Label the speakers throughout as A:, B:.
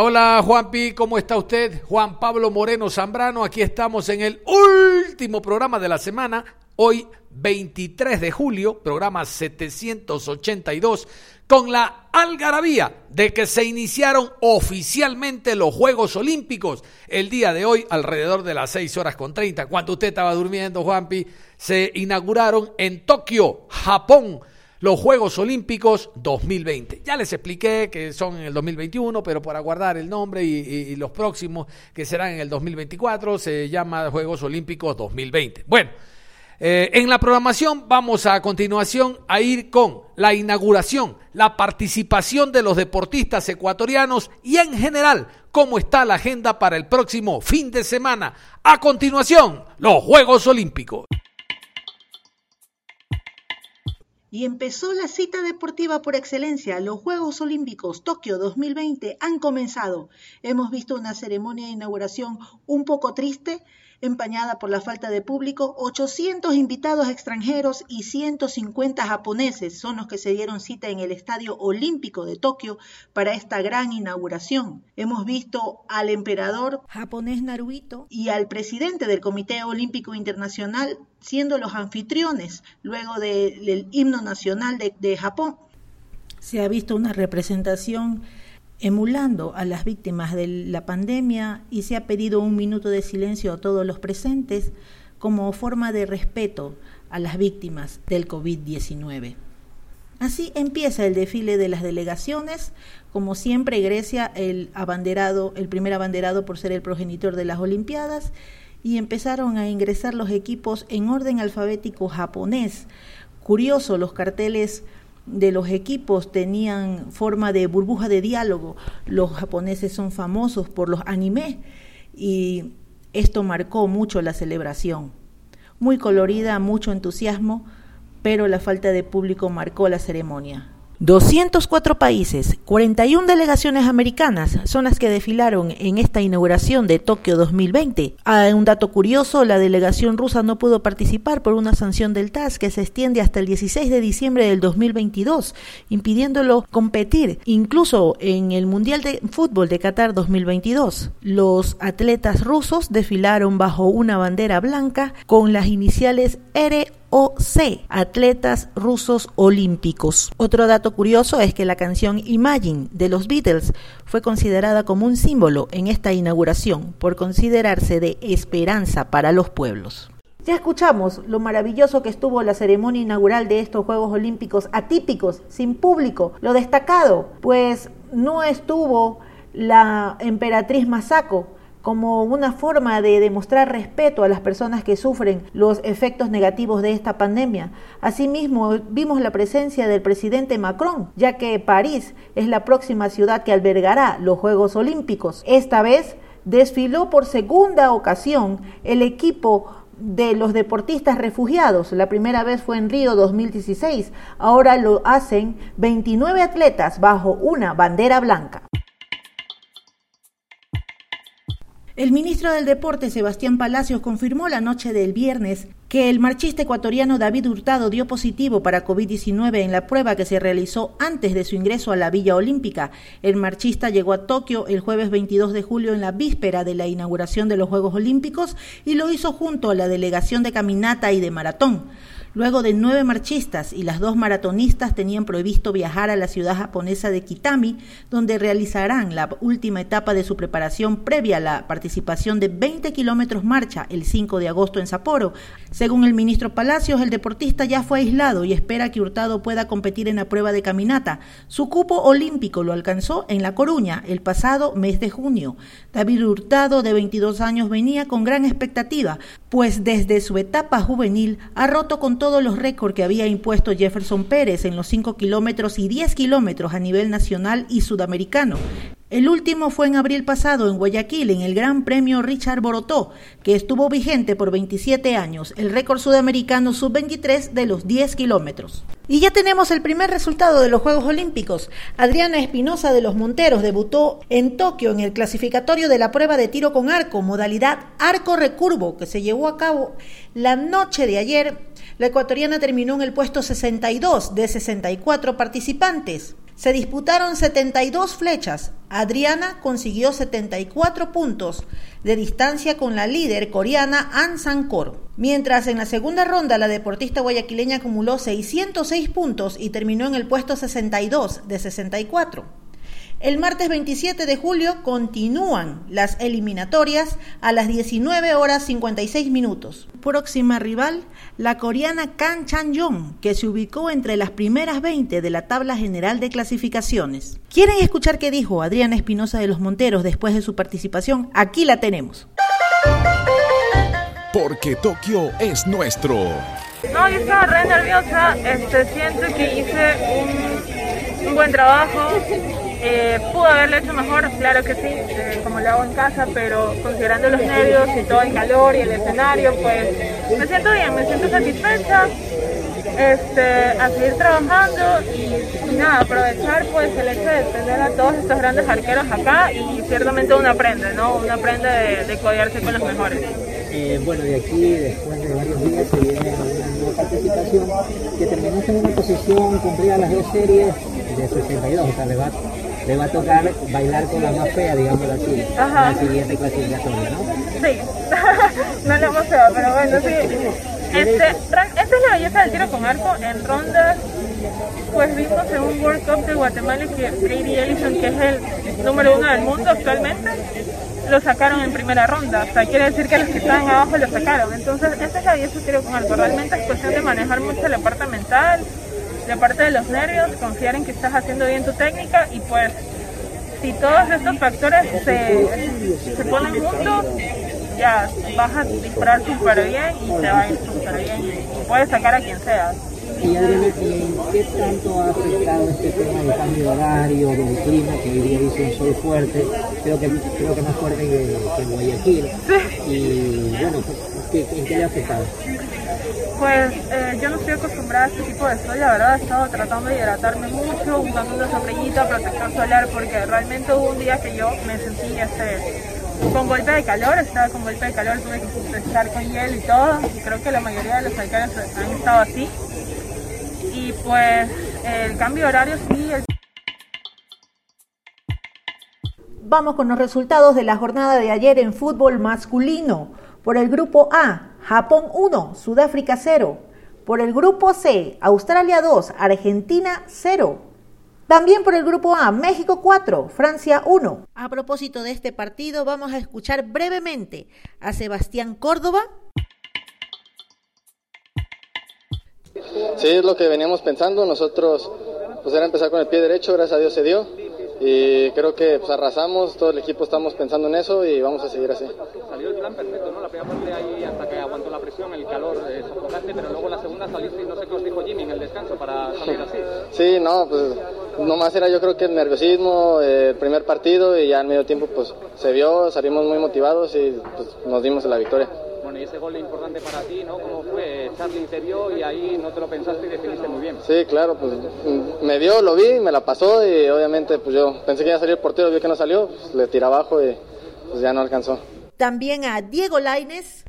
A: Hola, Juanpi, ¿cómo está usted? Juan Pablo Moreno Zambrano, aquí estamos en el último programa de la semana, hoy 23 de julio, programa 782, con la algarabía de que se iniciaron oficialmente los Juegos Olímpicos el día de hoy, alrededor de las 6 horas con 30, cuando usted estaba durmiendo, Juanpi, se inauguraron en Tokio, Japón los Juegos Olímpicos 2020. Ya les expliqué que son en el 2021, pero para guardar el nombre y, los próximos que serán en el 2024 se llama Juegos Olímpicos 2020. Bueno, eh, en la programación vamos a, a continuación a ir con la inauguración, la participación de los deportistas ecuatorianos y en general cómo está la agenda para el próximo fin de semana. A continuación, los Juegos Olímpicos.
B: Y empezó la cita deportiva por excelencia. Los Juegos Olímpicos Tokio 2020 han comenzado. Hemos visto una ceremonia de inauguración un poco triste, empañada por la falta de público, 800 invitados extranjeros y 150 japoneses son los que se dieron cita en el Estadio Olímpico de Tokio para esta gran inauguración. Hemos visto al emperador japonés Naruhito y al presidente del Comité Olímpico Internacional siendo los anfitriones luego del himno nacional de, de Japón. Se ha visto una representación emulando a las víctimas de la pandemia y se ha pedido un minuto de silencio a todos los presentes como forma de respeto a las víctimas del COVID-19. Así empieza el desfile de las delegaciones, como siempre Grecia el abanderado, el primer abanderado por ser el progenitor de las Olimpiadas y empezaron a ingresar los equipos en orden alfabético japonés. Curioso, los carteles de los equipos tenían forma de burbuja de diálogo. Los japoneses son famosos por los anime y esto marcó mucho la celebración. Muy colorida, mucho entusiasmo, pero la falta de público marcó la ceremonia. 204 países, 41 delegaciones americanas son las que desfilaron en esta inauguración de Tokio 2020. Ah, un dato curioso, la delegación rusa no pudo participar por una sanción del TAS que se extiende hasta el 16 de diciembre del 2022, impidiéndolo competir incluso en el Mundial de Fútbol de Qatar 2022. Los atletas rusos desfilaron bajo una bandera blanca con las iniciales R C, atletas rusos olímpicos. Otro dato curioso es que la canción Imagine de los Beatles fue considerada como un símbolo en esta inauguración por considerarse de esperanza para los pueblos. Ya escuchamos lo maravilloso que estuvo la ceremonia inaugural de estos Juegos Olímpicos atípicos, sin público. Lo destacado, pues no estuvo la emperatriz Masako, como una forma de demostrar respeto a las personas que sufren los efectos negativos de esta pandemia. Asimismo, vimos la presencia del presidente Macron, ya que París es la próxima ciudad que albergará los Juegos Olímpicos. Esta vez desfiló por segunda ocasión el equipo de los deportistas refugiados. La primera vez fue en Río 2016. Ahora lo hacen 29 atletas bajo una bandera blanca. El ministro del Deporte, Sebastián Palacios, confirmó la noche del viernes que el marchista ecuatoriano David Hurtado dio positivo para COVID-19 en la prueba que se realizó antes de su ingreso a la Villa Olímpica. El marchista llegó a Tokio el jueves 22 de julio en la víspera de la inauguración de los Juegos Olímpicos y lo hizo junto a la delegación de caminata y de maratón. Luego de nueve marchistas y las dos maratonistas tenían previsto viajar a la ciudad japonesa de Kitami, donde realizarán la última etapa de su preparación previa a la participación de 20 kilómetros marcha el 5 de agosto en Sapporo. Según el ministro Palacios, el deportista ya fue aislado y espera que Hurtado pueda competir en la prueba de caminata. Su cupo olímpico lo alcanzó en La Coruña el pasado mes de junio. David Hurtado, de 22 años, venía con gran expectativa, pues desde su etapa juvenil ha roto con todos los récords que había impuesto Jefferson Pérez en los 5 kilómetros y 10 kilómetros a nivel nacional y sudamericano. El último fue en abril pasado en Guayaquil, en el Gran Premio Richard Borotó, que estuvo vigente por 27 años, el récord sudamericano sub-23 de los 10 kilómetros. Y ya tenemos el primer resultado de los Juegos Olímpicos. Adriana Espinosa de los Monteros debutó en Tokio en el clasificatorio de la prueba de tiro con arco, modalidad arco recurvo, que se llevó a cabo la noche de ayer. La ecuatoriana terminó en el puesto 62 de 64 participantes. Se disputaron 72 flechas. Adriana consiguió 74 puntos de distancia con la líder coreana An Sang-kor. Mientras en la segunda ronda la deportista guayaquileña acumuló 606 puntos y terminó en el puesto 62 de 64. El martes 27 de julio continúan las eliminatorias a las 19 horas 56 minutos. Próxima rival, la coreana Kang Chan-yong, que se ubicó entre las primeras 20 de la tabla general de clasificaciones. ¿Quieren escuchar qué dijo Adriana Espinosa de los Monteros después de su participación? Aquí la tenemos.
C: Porque Tokio es nuestro.
D: No, yo estaba re nerviosa, este, siento que hice un, un buen trabajo, eh, ¿Pudo haberlo hecho mejor? Claro que sí, eh, como lo hago en casa, pero considerando los nervios y todo el calor y el escenario, pues me siento bien, me siento satisfecha. Este, a seguir trabajando y, nada, aprovechar pues el hecho de tener a todos estos grandes arqueros acá y ciertamente uno aprende, ¿no? Uno aprende de, de codearse con los mejores.
E: Eh, bueno, de aquí, después de varios días, se viene una nueva participación que terminó en una posición cumplida las dos series de 62, o sea, le va le va a tocar bailar con la más fea, digamos así, en la siguiente clasificatoria, ¿no?
D: Sí, no la más fea, pero bueno, sí. Este, esta es la belleza del tiro con arco en rondas. Pues vimos en un World Cup de Guatemala que Brady Ellison, que es el número uno del mundo actualmente, lo sacaron en primera ronda. O sea, quiere decir que los que estaban abajo lo sacaron. Entonces, esta es la belleza del tiro con arco. Realmente es cuestión de manejar mucho la parte mental, de parte de los nervios, confiar en que estás haciendo bien tu técnica y pues si todos estos factores se, se ponen juntos, ya vas a disparar súper bien y te va a ir súper bien y puedes sacar a quien sea.
E: Y Adriana, ¿qué tanto ha afectado este tema del cambio de horario, del clima, que hoy día dice un sol fuerte, creo que, creo que más fuerte que, que en Guayaquil? Y bueno, ¿en qué le ha afectado?
D: Pues eh, yo no estoy acostumbrada a este tipo de sol, la verdad he estado tratando de hidratarme mucho, usando una sombrillita, protector solar, porque realmente hubo un día que yo me sentí este, con golpe de calor, estaba con golpe de calor, tuve que estar con hielo y todo, y creo que la mayoría de los alcaldes han estado así. Y pues el cambio de horario sí.
B: Vamos con los resultados de la jornada de ayer en fútbol masculino. Por el grupo A, Japón 1, Sudáfrica 0. Por el grupo C, Australia 2, Argentina 0. También por el grupo A, México 4, Francia 1. A propósito de este partido, vamos a escuchar brevemente a Sebastián Córdoba.
F: Sí, es lo que veníamos pensando. Nosotros, pues era empezar con el pie derecho, gracias a Dios se dio y creo que pues, arrasamos, todo el equipo estamos pensando en eso y vamos a seguir así.
G: Salió el plan perfecto, ¿no? La primera parte ahí hasta que aguantó la presión, el calor eh, sofocante, pero luego la segunda saliste y no sé qué os dijo Jimmy en el descanso para salir así.
F: Sí, no, pues nomás era yo creo que el nerviosismo, eh, el primer partido y ya en medio tiempo pues se vio, salimos muy motivados y pues, nos dimos la victoria.
G: Bueno, y ese gol importante para ti, ¿no? ¿Cómo fue? Charlie te vio y ahí no te lo pensaste y definiste muy bien.
F: Sí, claro, pues me vio, lo vi, me la pasó y obviamente pues yo pensé que iba a salir el portero, vi que no salió, pues, le tiré abajo y pues ya no alcanzó.
B: También a Diego Laines.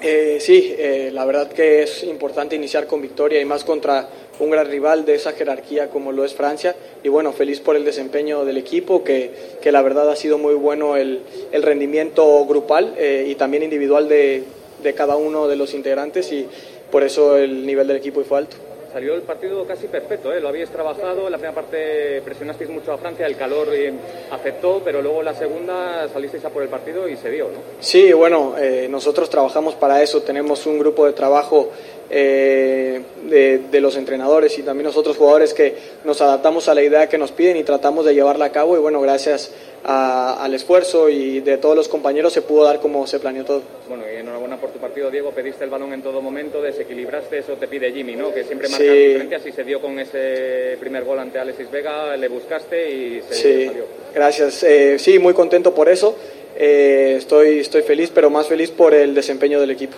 H: Eh, sí, eh, la verdad que es importante iniciar con victoria y más contra un gran rival de esa jerarquía como lo es Francia. Y bueno, feliz por el desempeño del equipo, que, que la verdad ha sido muy bueno el, el rendimiento grupal eh, y también individual de, de cada uno de los integrantes y por eso el nivel del equipo fue alto
G: salió el partido casi perfecto, ¿eh? lo habíais trabajado, en la primera parte presionasteis mucho a Francia, el calor eh, afectó, pero luego la segunda salisteis a por el partido y se dio, ¿no?
H: Sí, bueno, eh, nosotros trabajamos para eso, tenemos un grupo de trabajo eh, de, de, los entrenadores y también nosotros jugadores que nos adaptamos a la idea que nos piden y tratamos de llevarla a cabo y bueno, gracias a, al esfuerzo y de todos los compañeros se pudo dar como se planeó todo.
G: Bueno, y enhorabuena por tu partido, Diego, pediste el balón en todo momento, desequilibraste, eso te pide Jimmy, ¿no? Que siempre marca sí. diferencias y se dio con ese primer gol ante Alexis Vega, le buscaste y se
H: sí,
G: salió.
H: Gracias, eh, sí, muy contento por eso, eh, estoy, estoy feliz, pero más feliz por el desempeño del equipo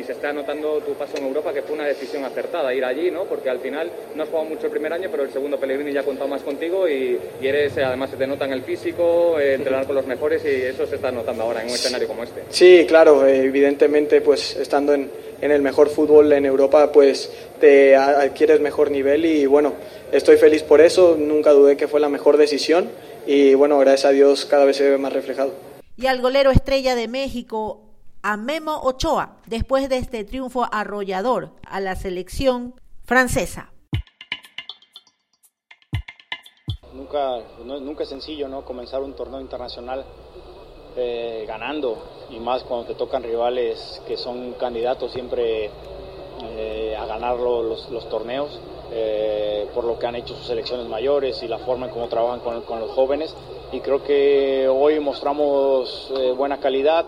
G: y se está notando tu paso en Europa que fue una decisión acertada ir allí, ¿no? Porque al final no has jugado mucho el primer año, pero el segundo Pellegrini ya ha contado más contigo y, y eres, además se te nota en el físico, eh, entrenar con los mejores y eso se está notando ahora en un escenario como este.
H: Sí, claro, eh, evidentemente pues estando en, en el mejor fútbol en Europa pues te adquieres mejor nivel y bueno, estoy feliz por eso, nunca dudé que fue la mejor decisión y bueno, gracias a Dios cada vez se ve más reflejado.
B: Y al golero estrella de México, a Memo Ochoa después de este triunfo arrollador a la selección francesa.
I: Nunca, no, nunca es sencillo ¿no? comenzar un torneo internacional eh, ganando y más cuando te tocan rivales que son candidatos siempre eh, a ganar los, los torneos eh, por lo que han hecho sus selecciones mayores y la forma en cómo trabajan con, con los jóvenes y creo que hoy mostramos eh, buena calidad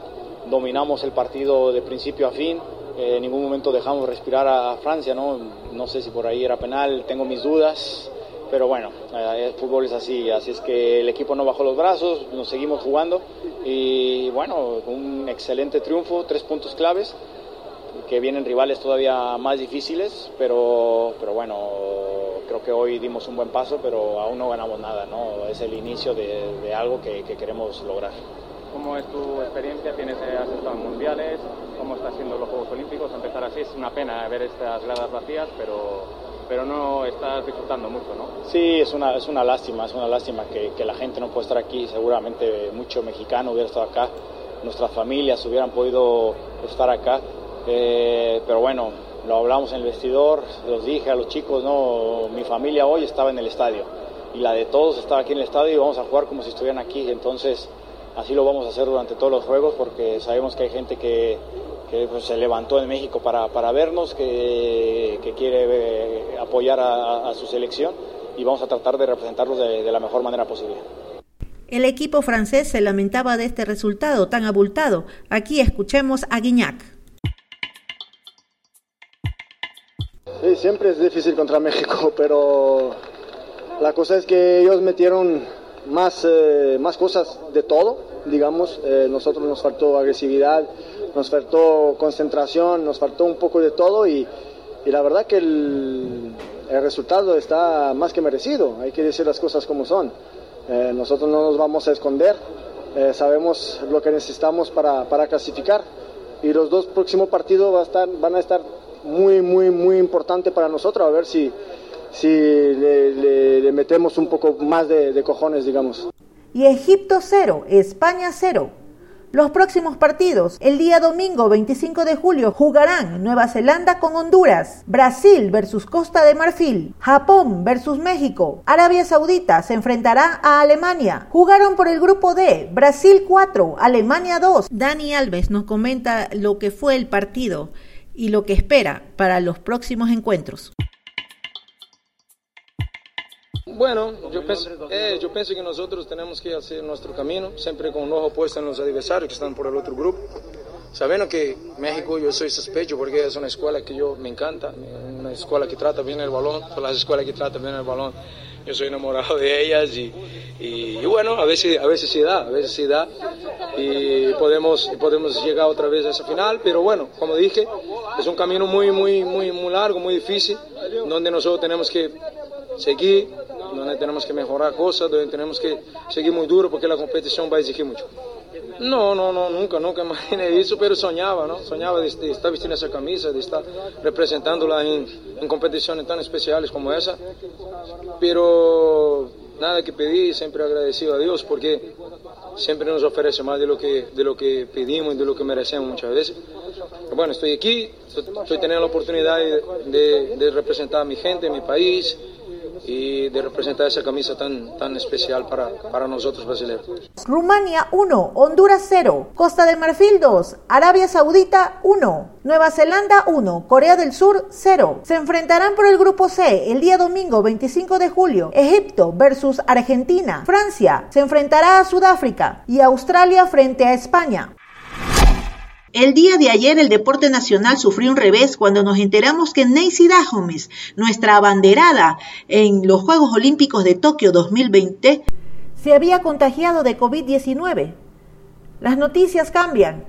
I: dominamos el partido de principio a fin, eh, en ningún momento dejamos respirar a Francia, ¿no? no sé si por ahí era penal, tengo mis dudas, pero bueno, eh, el fútbol es así, así es que el equipo no bajó los brazos, nos seguimos jugando y bueno, un excelente triunfo, tres puntos claves, que vienen rivales todavía más difíciles, pero, pero bueno, creo que hoy dimos un buen paso, pero aún no ganamos nada, ¿no? Es el inicio de, de algo que, que queremos lograr.
G: ¿Cómo es tu experiencia? Tienes, has estado en mundiales, ¿cómo están siendo los Juegos Olímpicos? Empezar así es una pena ver estas gradas vacías, pero, pero no estás disfrutando mucho, ¿no?
I: Sí, es una, es una lástima, es una lástima que, que la gente no pueda estar aquí. Seguramente mucho mexicano hubiera estado acá, nuestras familias hubieran podido estar acá, eh, pero bueno, lo hablamos en el vestidor, los dije a los chicos, no, mi familia hoy estaba en el estadio y la de todos estaba aquí en el estadio y vamos a jugar como si estuvieran aquí, entonces así lo vamos a hacer durante todos los juegos porque sabemos que hay gente que, que pues, se levantó en México para, para vernos, que, que quiere eh, apoyar a, a, su selección y vamos a tratar de representarlos de, de la mejor manera posible.
B: El equipo francés se lamentaba de este resultado tan abultado. Aquí escuchemos a Guignac.
J: Sí, siempre es difícil contra México, pero la cosa es que ellos metieron más, eh, más cosas de todo, digamos. Eh, nosotros nos faltó agresividad, nos faltó concentración, nos faltó un poco de todo y, y la verdad que el, el, resultado está más que merecido. Hay que decir las cosas como son. Eh, nosotros no nos vamos a esconder, sabemos lo que necesitamos para, para clasificar y los dos próximos partidos va van a estar muy, muy, muy importantes para nosotros, a ver si, si le, le, le, metemos un poco más de, de cojones, digamos.
B: Y Egipto 0, España 0. Los próximos partidos, el día domingo 25 de julio, jugarán Nueva Zelanda con Honduras, Brasil versus Costa de Marfil, Japón versus México, Arabia Saudita se enfrentará a Alemania. Jugaron por el grupo D, Brasil 4, Alemania 2. Dani Alves nos comenta lo que fue el partido y lo que espera para los próximos encuentros.
K: Bueno, yo pienso, eh, yo pienso que nosotros tenemos que hacer nuestro camino, siempre con un ojo puesto en los adversarios que están por el otro grupo. Sabiendo que México yo soy sospecho porque es una escuela que yo me encanta, una escuela que trata bien el balón, son las escuelas que tratan bien el balón. Yo soy enamorado de ellas y, y, y bueno, a veces, a veces sí da, a veces sí da y podemos, podemos llegar otra vez a esa final, pero bueno, como dije, es un camino muy, muy, muy, muy largo, muy difícil, donde nosotros tenemos que seguir, donde tenemos que mejorar cosas, donde tenemos que seguir muy duro porque la competición va a exigir mucho. No, no, no, nunca, nunca imaginé eso, pero soñaba, ¿no? Soñaba de, de estar vistiendo esa camisa, de estar representándola en, en, competiciones tan especiales como esa. Pero nada que pedí, siempre agradecido a Dios porque siempre nos ofrece más de lo que, de lo que pedimos y de lo que merecemos muchas veces. bueno, estoy aquí, estoy teniendo la oportunidad de, de representar a mi gente, mi país, y de representar esa camisa tan, tan especial para, para nosotros brasileños.
B: Rumania 1, Honduras 0, Costa de Marfil 2, Arabia Saudita 1, Nueva Zelanda 1, Corea del Sur 0. Se enfrentarán por el grupo C el día domingo 25 de julio. Egipto versus Argentina. Francia se enfrentará a Sudáfrica y Australia frente a España. El día de ayer el deporte nacional sufrió un revés cuando nos enteramos que Neisy Dahomes, nuestra abanderada en los Juegos Olímpicos de Tokio 2020, se había contagiado de COVID-19. Las noticias cambian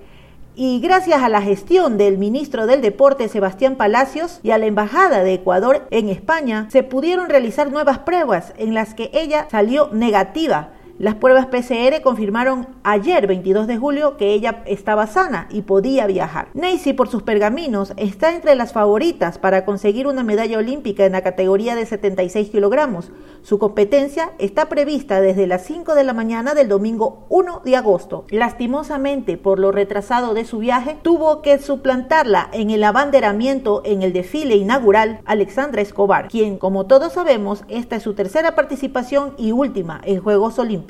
B: y gracias a la gestión del ministro del Deporte Sebastián Palacios y a la Embajada de Ecuador en España, se pudieron realizar nuevas pruebas en las que ella salió negativa las pruebas PCR confirmaron ayer, 22 de julio, que ella estaba sana y podía viajar. Nancy, por sus pergaminos, está entre las favoritas para conseguir una medalla olímpica en la categoría de 76 kilogramos. Su competencia está prevista desde las 5 de la mañana del domingo 1 de agosto. Lastimosamente, por lo retrasado de su viaje, tuvo que suplantarla en el abanderamiento en el desfile inaugural Alexandra Escobar, quien, como todos sabemos, esta es su tercera participación y última en Juegos Olímpicos.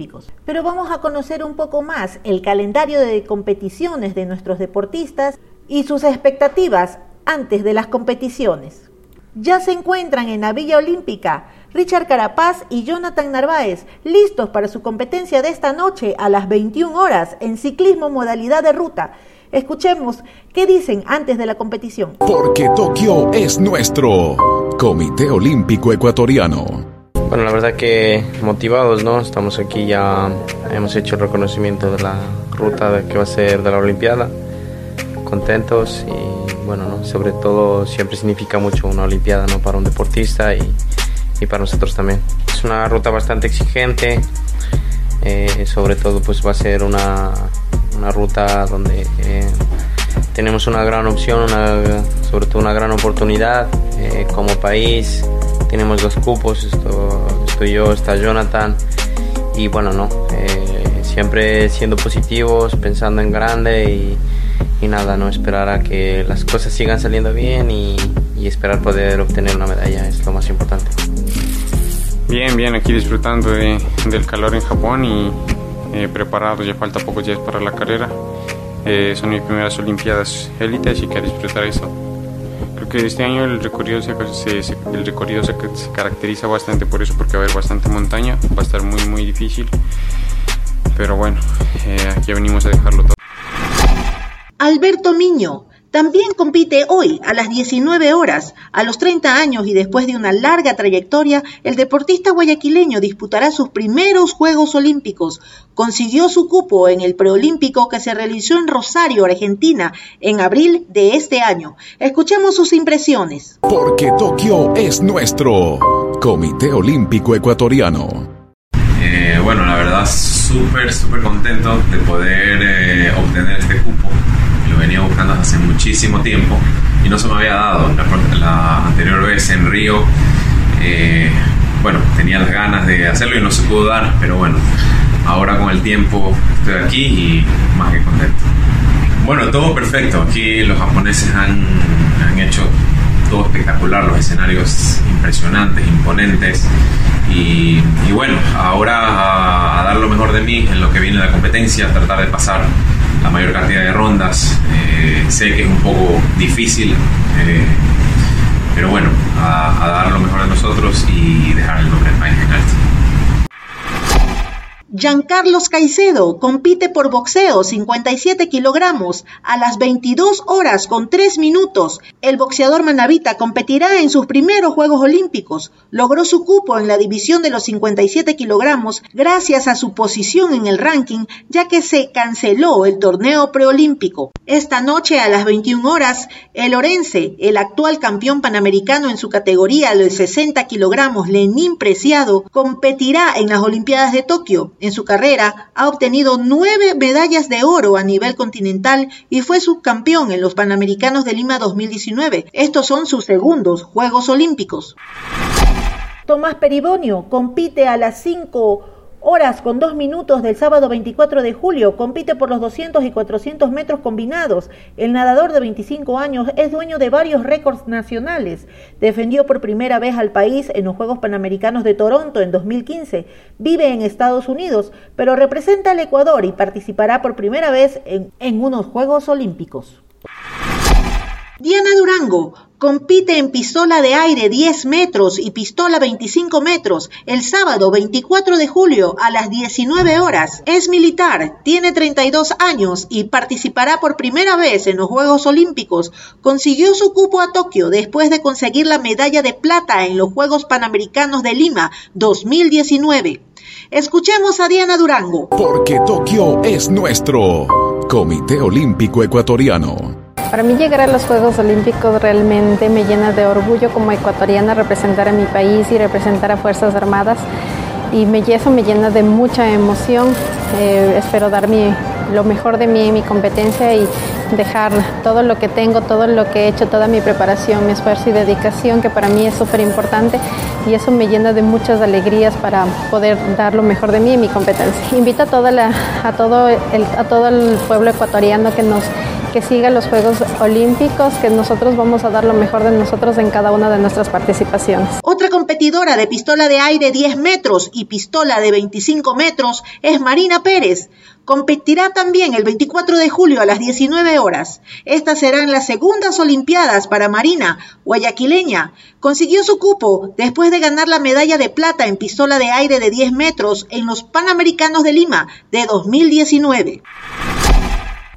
B: Pero vamos a conocer un poco más el calendario de competiciones de nuestros deportistas y sus expectativas antes de las competiciones. Ya se encuentran en la Villa Olímpica Richard Carapaz y Jonathan Narváez, listos para su competencia de esta noche a las 21 horas en ciclismo modalidad de ruta. Escuchemos qué dicen antes de la competición.
C: Porque Tokio es nuestro Comité Olímpico Ecuatoriano.
L: Bueno, la verdad que motivados, ¿no? Estamos aquí ya, hemos hecho el reconocimiento de la ruta que va a ser de la Olimpiada, contentos y bueno, ¿no? Sobre todo siempre significa mucho una Olimpiada, ¿no? Para un deportista y, y para nosotros también. Es una ruta bastante exigente, eh, sobre todo pues va a ser una, una ruta donde eh, tenemos una gran opción, una, sobre todo una gran oportunidad eh, como país tenemos dos cupos, estoy yo, está Jonathan y bueno, no, eh, siempre siendo positivos, pensando en grande y, nada, no esperar a que las cosas sigan saliendo bien y, esperar poder obtener una medalla es lo más importante.
M: Bien, bien, aquí disfrutando del calor en Japón y eh, preparado, ya falta pocos días para la carrera. Eh, son mis primeras Olimpiadas élites y quiero disfrutar eso este año el recorrido, se, el recorrido se, caracteriza bastante por eso, porque va a haber bastante montaña, va a estar muy muy difícil, pero bueno, eh, aquí venimos a dejarlo todo.
B: Alberto Miño, también compite hoy a las 19 horas. A los 30 años y después de una larga trayectoria, el deportista guayaquileño disputará sus primeros Juegos Olímpicos. Consiguió su cupo en el preolímpico que se realizó en Rosario, Argentina, en abril de este año. Escuchemos sus impresiones.
C: Porque Tokio es nuestro Comité Olímpico Ecuatoriano.
N: Eh, bueno, la verdad, súper, súper contento de poder eh, obtener este cupo venía buscando hace muchísimo tiempo y no se me había dado. La, anterior vez en Río, eh, bueno, tenía las ganas de hacerlo y no se pudo dar, pero bueno, ahora con el tiempo estoy aquí y más que contento. Bueno, todo perfecto. Aquí los japoneses han, han hecho todo espectacular, los escenarios impresionantes, imponentes. Y, bueno, ahora a, a, dar lo mejor de mí en lo que viene la competencia, tratar de pasar la mayor cantidad de rondas. Eh, sé que es un poco difícil, eh, pero bueno, a, dar lo mejor de nosotros y dejar el nombre del país en alto.
B: Giancarlos Caicedo compite por boxeo 57 kilogramos a las 22 horas con 3 minutos. El boxeador manavita competirá en sus primeros Juegos Olímpicos. Logró su cupo en la división de los 57 kilogramos gracias a su posición en el ranking, ya que se canceló el torneo preolímpico. Esta noche a las 21 horas, el Orense, el actual campeón panamericano en su categoría de 60 kilogramos, Lenín Preciado, competirá en las Olimpiadas de Tokio. En su carrera ha obtenido nueve medallas de oro a nivel continental y fue subcampeón en los Panamericanos de Lima 2019. Estos son sus segundos Juegos Olímpicos. Tomás Peribonio compite a las 5 horas con 2 minutos del sábado 24 de julio. Compite por los 200 y 400 metros combinados. El nadador de 25 años es dueño de varios récords nacionales. Defendió por primera vez al país en los Juegos Panamericanos de Toronto en 2015. Vive en Estados Unidos, pero representa al Ecuador y participará por primera vez en, en unos Juegos Olímpicos. Diana Durango compite en pistola de aire 10 metros y pistola 25 metros el sábado 24 de julio a las 19 horas. Es militar, tiene 32 años y participará por primera vez en los Juegos Olímpicos. Consiguió su cupo a Tokio después de conseguir la medalla de plata en los Juegos Panamericanos de Lima 2019. Escuchemos a Diana Durango.
C: Porque Tokio es nuestro Comité Olímpico Ecuatoriano.
O: Para mí llegar a los Juegos Olímpicos realmente me llena de orgullo como ecuatoriana representar a mi país y representar a Fuerzas Armadas y me, eso me llena de mucha emoción. Eh, espero dar mi, lo mejor de mí en mi competencia y dejar todo lo que tengo, todo lo que he hecho, toda mi preparación, mi esfuerzo y dedicación, que para mí es súper importante y eso me llena de muchas alegrías para poder dar lo mejor de mí en mi competencia. Invito a, toda a, todo el, a todo el pueblo ecuatoriano que nos que siga los Juegos Olímpicos, que nosotros vamos a dar lo mejor de nosotros en cada una de nuestras participaciones.
B: Otra competidora de pistola de aire 10 metros y pistola de 25 metros es Marina Pérez. Competirá también el 24 de julio a las 19 horas. Estas serán las segundas Olimpiadas para Marina, guayaquileña. Consiguió su cupo después de ganar la medalla de plata en pistola de aire de 10 metros en los Panamericanos de Lima de 2019.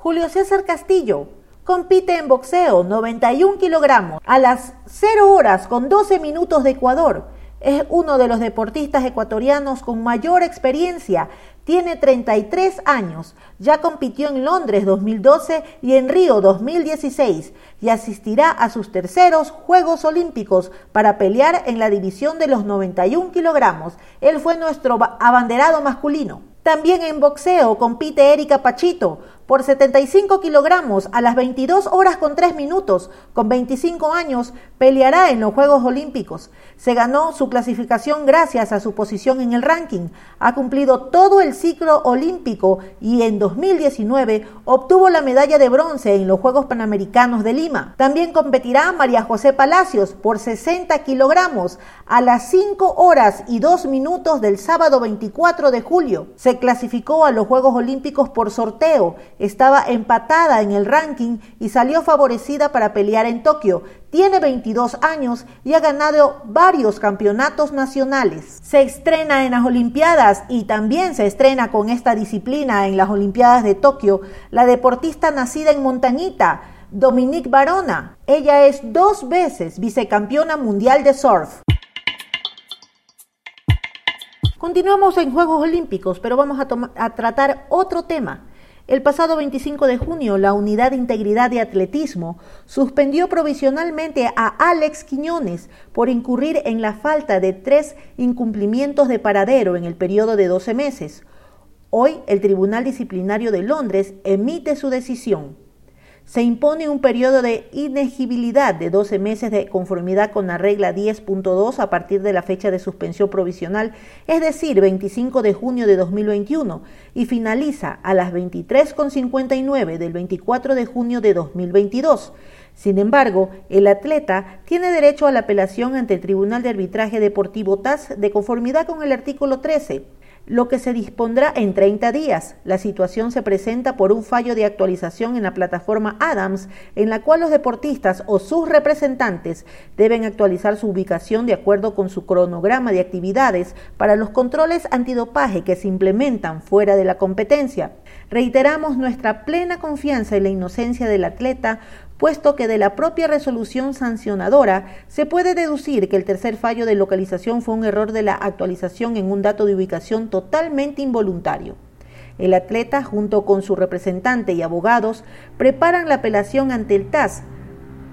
B: Julio César Castillo compite en boxeo 91 kilogramos a las 0 horas con 12 minutos de Ecuador. Es uno de los deportistas ecuatorianos con mayor experiencia. Tiene 33 años. Ya compitió en Londres 2012 y en Río 2016 y asistirá a sus terceros Juegos Olímpicos para pelear en la división de los 91 kilogramos. Él fue nuestro abanderado masculino. También en boxeo compite Erika Pachito, por 75 kilogramos a las 22 horas con 3 minutos, con 25 años, peleará en los Juegos Olímpicos. Se ganó su clasificación gracias a su posición en el ranking. Ha cumplido todo el ciclo olímpico y en 2019 obtuvo la medalla de bronce en los Juegos Panamericanos de Lima. También competirá María José Palacios por 60 kilogramos a las 5 horas y 2 minutos del sábado 24 de julio. Se clasificó a los Juegos Olímpicos por sorteo estaba empatada en el ranking y salió favorecida para pelear en Tokio. Tiene 22 años y ha ganado varios campeonatos nacionales. Se estrena en las Olimpiadas y también se estrena con esta disciplina en las Olimpiadas de Tokio la deportista nacida en Montañita, Dominique Barona. Ella es dos veces vicecampeona mundial de surf. Continuamos en Juegos Olímpicos, pero vamos a, a tratar otro tema el pasado 25 de junio, la Unidad de Integridad de Atletismo suspendió provisionalmente a Alex Quiñones por incurrir en la falta de tres incumplimientos de paradero en el periodo de 12 meses. Hoy, el Tribunal Disciplinario de Londres emite su decisión se impone un periodo de inegibilidad de 12 meses de conformidad con la regla 10.2 a partir de la fecha de suspensión provisional, es decir, 25 de junio de 2021, y finaliza a las 23.59 del 24 de junio de 2022. Sin embargo, el atleta tiene derecho a la apelación ante el Tribunal de Arbitraje Deportivo TAS de conformidad con el artículo 13 lo que se dispondrá en 30 días. La situación se presenta por un fallo de actualización en la plataforma Adams, en la cual los deportistas o sus representantes deben actualizar su ubicación de acuerdo con su cronograma de actividades para los controles antidopaje que se implementan fuera de la competencia. Reiteramos nuestra plena confianza en la inocencia del atleta puesto que de la propia resolución sancionadora se puede deducir que el tercer fallo de localización fue un error de la actualización en un dato de ubicación totalmente involuntario. El atleta, junto con su representante y abogados, preparan la apelación ante el TAS,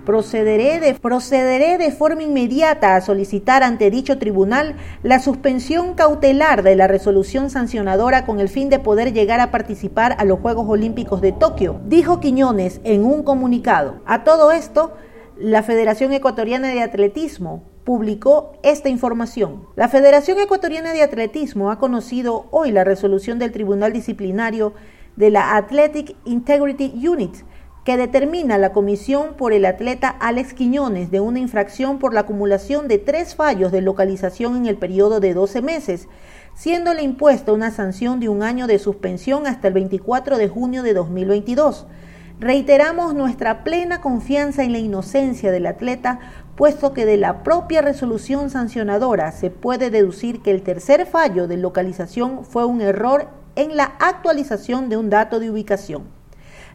B: Procederé de, procederé de forma inmediata a solicitar ante dicho tribunal la suspensión cautelar de la resolución sancionadora con el fin de poder llegar a participar a los Juegos Olímpicos de Tokio, dijo Quiñones en un comunicado. A todo esto, la Federación Ecuatoriana de Atletismo publicó esta información. La Federación Ecuatoriana de Atletismo ha conocido hoy la resolución del Tribunal Disciplinario de la Athletic Integrity Unit, que determina la comisión por el atleta Alex Quiñones de una infracción por la acumulación de tres fallos de localización en el periodo de 12 meses, siéndole impuesta una sanción de un año de suspensión hasta el 24 de junio de 2022. Reiteramos nuestra plena confianza en la inocencia del atleta, puesto que de la propia resolución sancionadora se puede deducir que el tercer fallo de localización fue un error en la actualización de un dato de ubicación.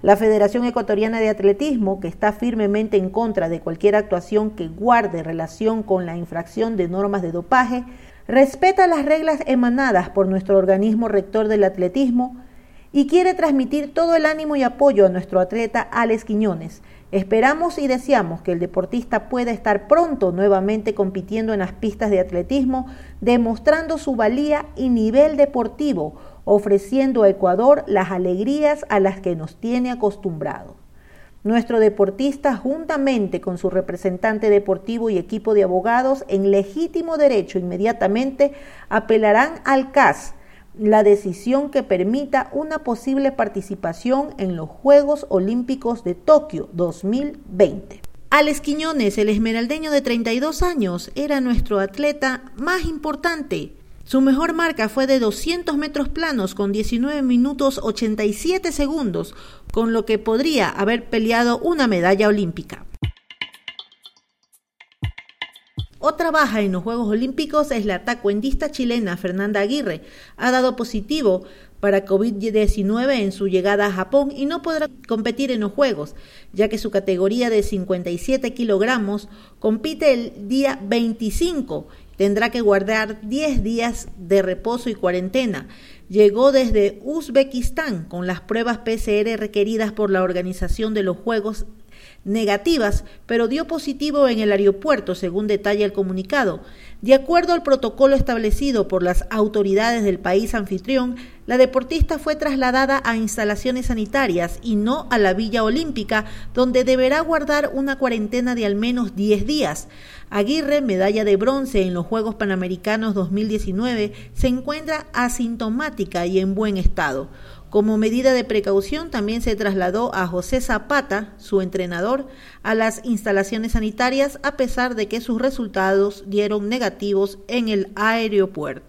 B: La Federación Ecuatoriana de Atletismo, que está firmemente en contra de cualquier actuación que guarde relación con la infracción de normas de dopaje, respeta las reglas emanadas por nuestro organismo rector del atletismo y quiere transmitir todo el ánimo y apoyo a nuestro atleta Alex Quiñones. Esperamos y deseamos que el deportista pueda estar pronto nuevamente compitiendo en las pistas de atletismo, demostrando su valía y nivel deportivo, ofreciendo a Ecuador las alegrías a las que nos tiene acostumbrado. Nuestro deportista, juntamente con su representante deportivo y equipo de abogados, en legítimo derecho inmediatamente apelarán al CAS la decisión que permita una posible participación en los Juegos Olímpicos de Tokio 2020. Alex Quiñones, el esmeraldeño de 32 años, era nuestro atleta más importante su mejor marca fue de 200 metros planos con 19 minutos 87 segundos, con lo que podría haber peleado una medalla olímpica. Otra baja en los Juegos Olímpicos es la tacuendista chilena Fernanda Aguirre. Ha dado positivo para COVID-19 en su llegada a Japón y no podrá competir en los Juegos, ya que su categoría de 57 kilogramos compite el día 25 tendrá que guardar 10 días de reposo y cuarentena. Llegó desde Uzbekistán con las pruebas PCR requeridas por la organización de los Juegos negativas, pero dio positivo en el aeropuerto, según detalla el comunicado. De acuerdo al protocolo establecido por las autoridades del país anfitrión, la deportista fue trasladada a instalaciones sanitarias y no a la Villa Olímpica, donde deberá guardar una cuarentena de al menos 10 días. Aguirre, medalla de bronce en los Juegos Panamericanos 2019, se encuentra asintomática y en buen estado. Como medida de precaución, también se trasladó a José Zapata, su entrenador, a las instalaciones sanitarias a pesar de que sus resultados dieron negativos en el aeropuerto.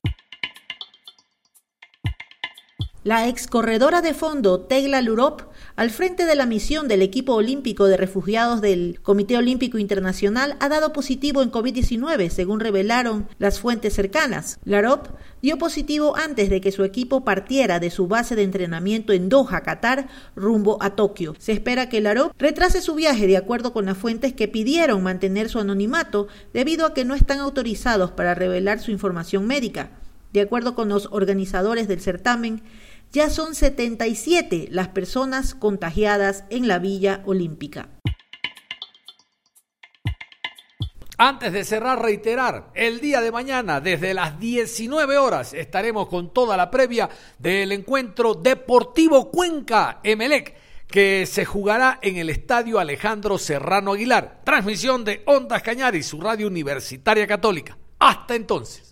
B: La ex corredora de fondo Tegla Lurop, al frente de la misión del equipo olímpico de refugiados del Comité Olímpico Internacional, ha dado positivo en COVID-19, según revelaron las fuentes cercanas. Larop dio positivo antes de que su equipo partiera de su base de entrenamiento en Doha, Qatar, rumbo a Tokio. Se espera que Larop retrase su viaje de acuerdo con las fuentes que pidieron mantener su anonimato debido a que no están autorizados para revelar su información médica. De acuerdo con los organizadores del certamen, ya son 77 las personas contagiadas en la Villa Olímpica.
A: Antes de cerrar, reiterar, el día de mañana, desde las 19 horas, estaremos con toda la previa del encuentro Deportivo Cuenca Emelec, que se jugará en el Estadio Alejandro Serrano Aguilar. Transmisión de Ondas Cañaris, su radio universitaria católica. Hasta entonces.